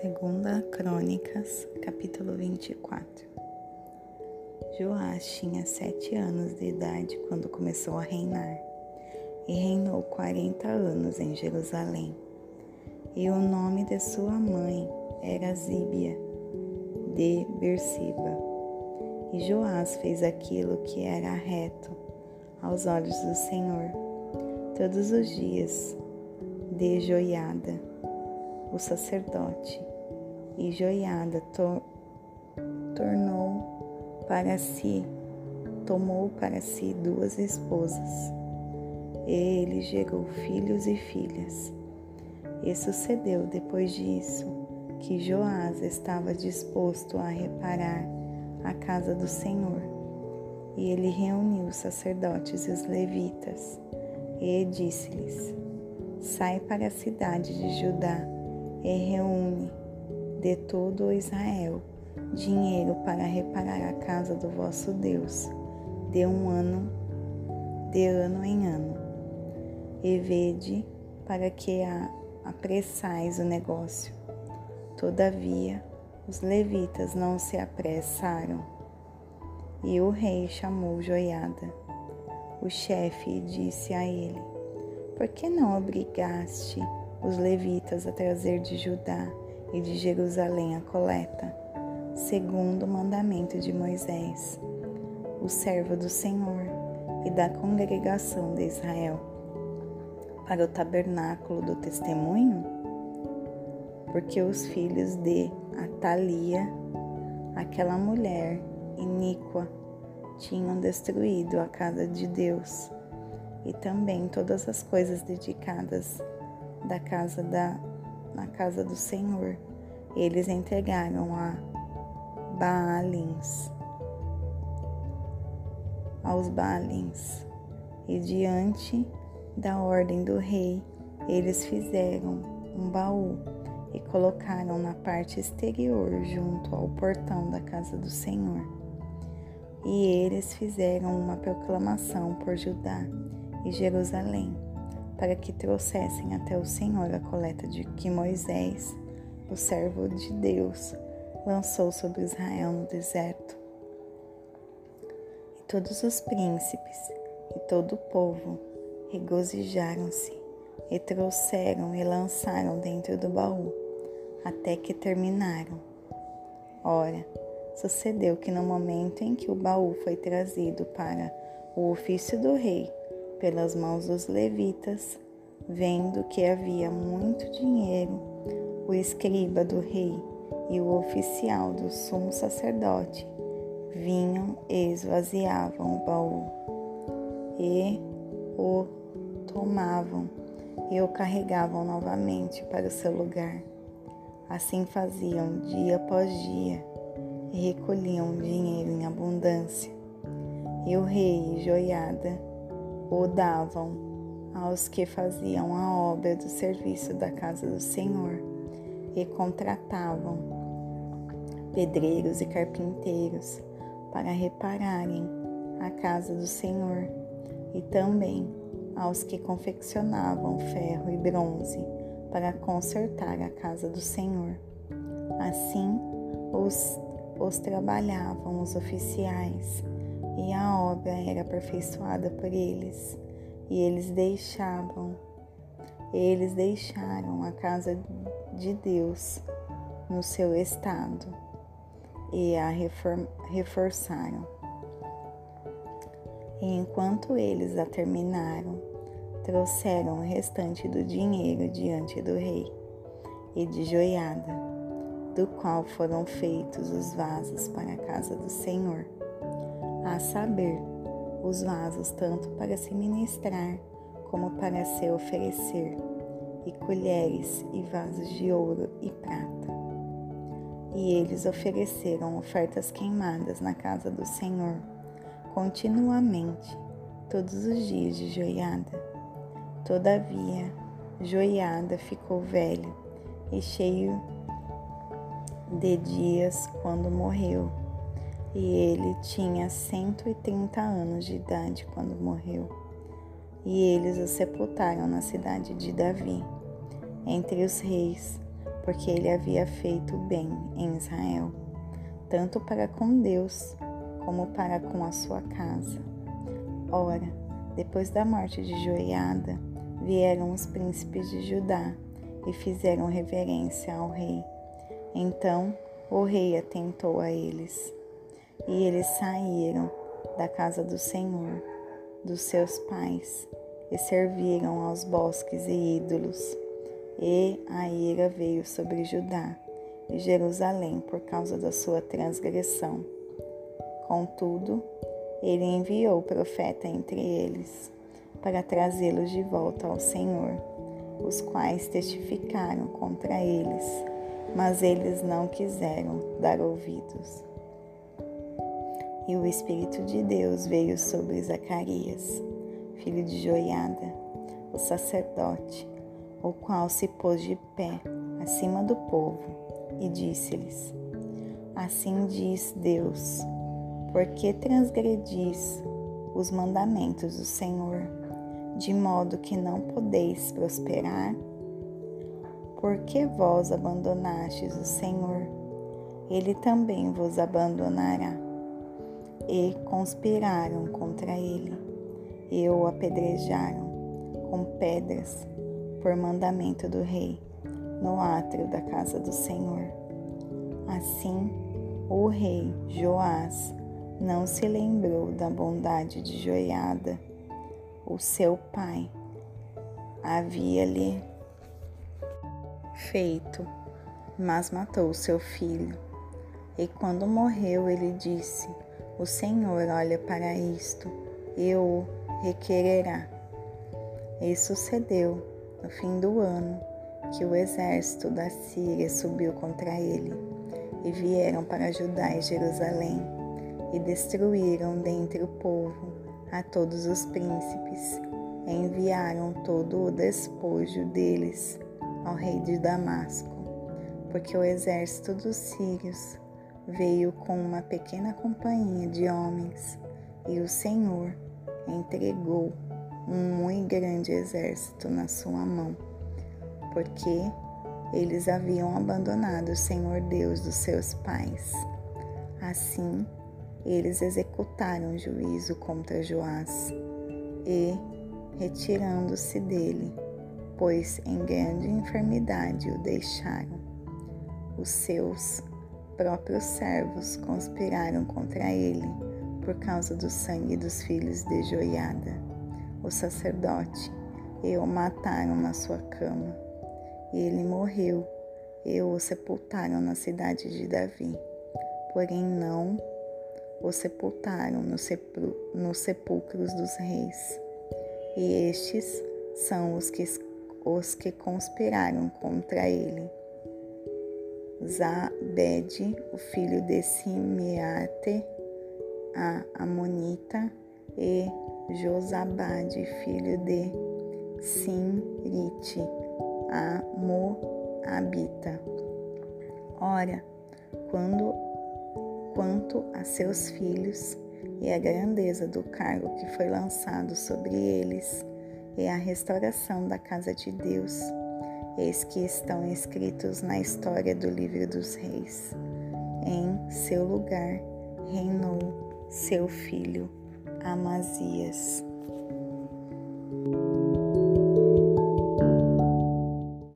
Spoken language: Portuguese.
Segunda Crônicas, capítulo 24. Joás tinha sete anos de idade quando começou a reinar, e reinou quarenta anos em Jerusalém. E o nome de sua mãe era Zíbia, de Berseba. E Joás fez aquilo que era reto aos olhos do Senhor, todos os dias, de Joiada, o sacerdote, e Joiada to tornou para si, tomou para si duas esposas. Ele gerou filhos e filhas. E sucedeu depois disso que Joás estava disposto a reparar a casa do Senhor. E ele reuniu os sacerdotes e os levitas e disse-lhes: Sai para a cidade de Judá e reúne de todo Israel dinheiro para reparar a casa do vosso Deus, de um ano, de ano em ano. E vede para que a, apressais o negócio. Todavia, os levitas não se apressaram. E o rei chamou Joiada, o chefe, disse a ele: Por que não obrigaste os levitas a trazer de Judá e de Jerusalém a coleta, segundo o mandamento de Moisés, o servo do Senhor e da congregação de Israel, para o tabernáculo do testemunho? Porque os filhos de Atalia, aquela mulher iníqua, tinham destruído a casa de Deus e também todas as coisas dedicadas da casa da na casa do Senhor. Eles entregaram a Baalins aos Baalins e diante da ordem do rei eles fizeram um baú e colocaram na parte exterior junto ao portão da casa do Senhor. E eles fizeram uma proclamação por Judá e Jerusalém para que trouxessem até o Senhor a coleta de que Moisés, o servo de Deus, lançou sobre Israel no deserto. E todos os príncipes e todo o povo regozijaram-se e trouxeram e lançaram dentro do baú, até que terminaram. Ora, sucedeu que no momento em que o baú foi trazido para o ofício do rei, pelas mãos dos levitas, vendo que havia muito dinheiro, o escriba do rei e o oficial do sumo sacerdote vinham e esvaziavam o baú e o tomavam e o carregavam novamente para o seu lugar. Assim faziam dia após dia e recolhiam dinheiro em abundância. E o rei Joiada o davam aos que faziam a obra do serviço da casa do Senhor e contratavam pedreiros e carpinteiros para repararem a casa do Senhor e também aos que confeccionavam ferro e bronze para consertar a casa do Senhor. Assim os, os trabalhavam os oficiais e a obra era aperfeiçoada por eles, e eles deixavam, eles deixaram a casa de Deus no seu estado e a reforçaram. E enquanto eles a terminaram, trouxeram o restante do dinheiro diante do rei e de joiada, do qual foram feitos os vasos para a casa do Senhor a saber, os vasos tanto para se ministrar como para se oferecer, e colheres e vasos de ouro e prata. E eles ofereceram ofertas queimadas na casa do Senhor, continuamente, todos os dias de Joiada. Todavia, Joiada ficou velho e cheio de dias quando morreu e ele tinha 130 anos de idade quando morreu. E eles o sepultaram na cidade de Davi, entre os reis, porque ele havia feito bem em Israel, tanto para com Deus como para com a sua casa. Ora, depois da morte de Joiada, vieram os príncipes de Judá e fizeram reverência ao rei. Então o rei atentou a eles, e eles saíram da casa do Senhor, dos seus pais, e serviram aos bosques e ídolos. E a ira veio sobre Judá e Jerusalém por causa da sua transgressão. Contudo, ele enviou o profeta entre eles para trazê-los de volta ao Senhor, os quais testificaram contra eles, mas eles não quiseram dar ouvidos. E o Espírito de Deus veio sobre Zacarias, filho de Joiada, o sacerdote, o qual se pôs de pé acima do povo e disse-lhes: Assim diz Deus, porque transgredis os mandamentos do Senhor, de modo que não podeis prosperar? Porque vós abandonastes o Senhor, ele também vos abandonará. E conspiraram contra ele, e o apedrejaram com pedras por mandamento do rei, no átrio da casa do Senhor. Assim, o rei Joás não se lembrou da bondade de Joiada, o seu pai. Havia-lhe feito, mas matou seu filho. E quando morreu, ele disse: O Senhor olha para isto e o requererá. E sucedeu, no fim do ano, que o exército da Síria subiu contra ele, e vieram para Judá e Jerusalém e destruíram dentre o povo a todos os príncipes, e enviaram todo o despojo deles ao rei de Damasco, porque o exército dos sírios veio com uma pequena companhia de homens, e o Senhor entregou um muito grande exército na sua mão, porque eles haviam abandonado o Senhor Deus dos seus pais. Assim, eles executaram juízo contra Joás e, retirando-se dele, pois em grande enfermidade o deixaram. Os seus próprios servos conspiraram contra ele por causa do sangue dos filhos de Joiada, o sacerdote, e o mataram na sua cama. E ele morreu, e o sepultaram na cidade de Davi. Porém, não o sepultaram nos no sepulcros dos reis. E estes são os que, os que conspiraram contra ele. Zabed, o filho de Simeate, a Amonita, e Josabade, filho de Simrite, a Moabita. Ora, quando quanto a seus filhos e a grandeza do cargo que foi lançado sobre eles e a restauração da casa de Deus, eis que estão escritos na história do livro dos reis. Em seu lugar reinou seu filho Amazias.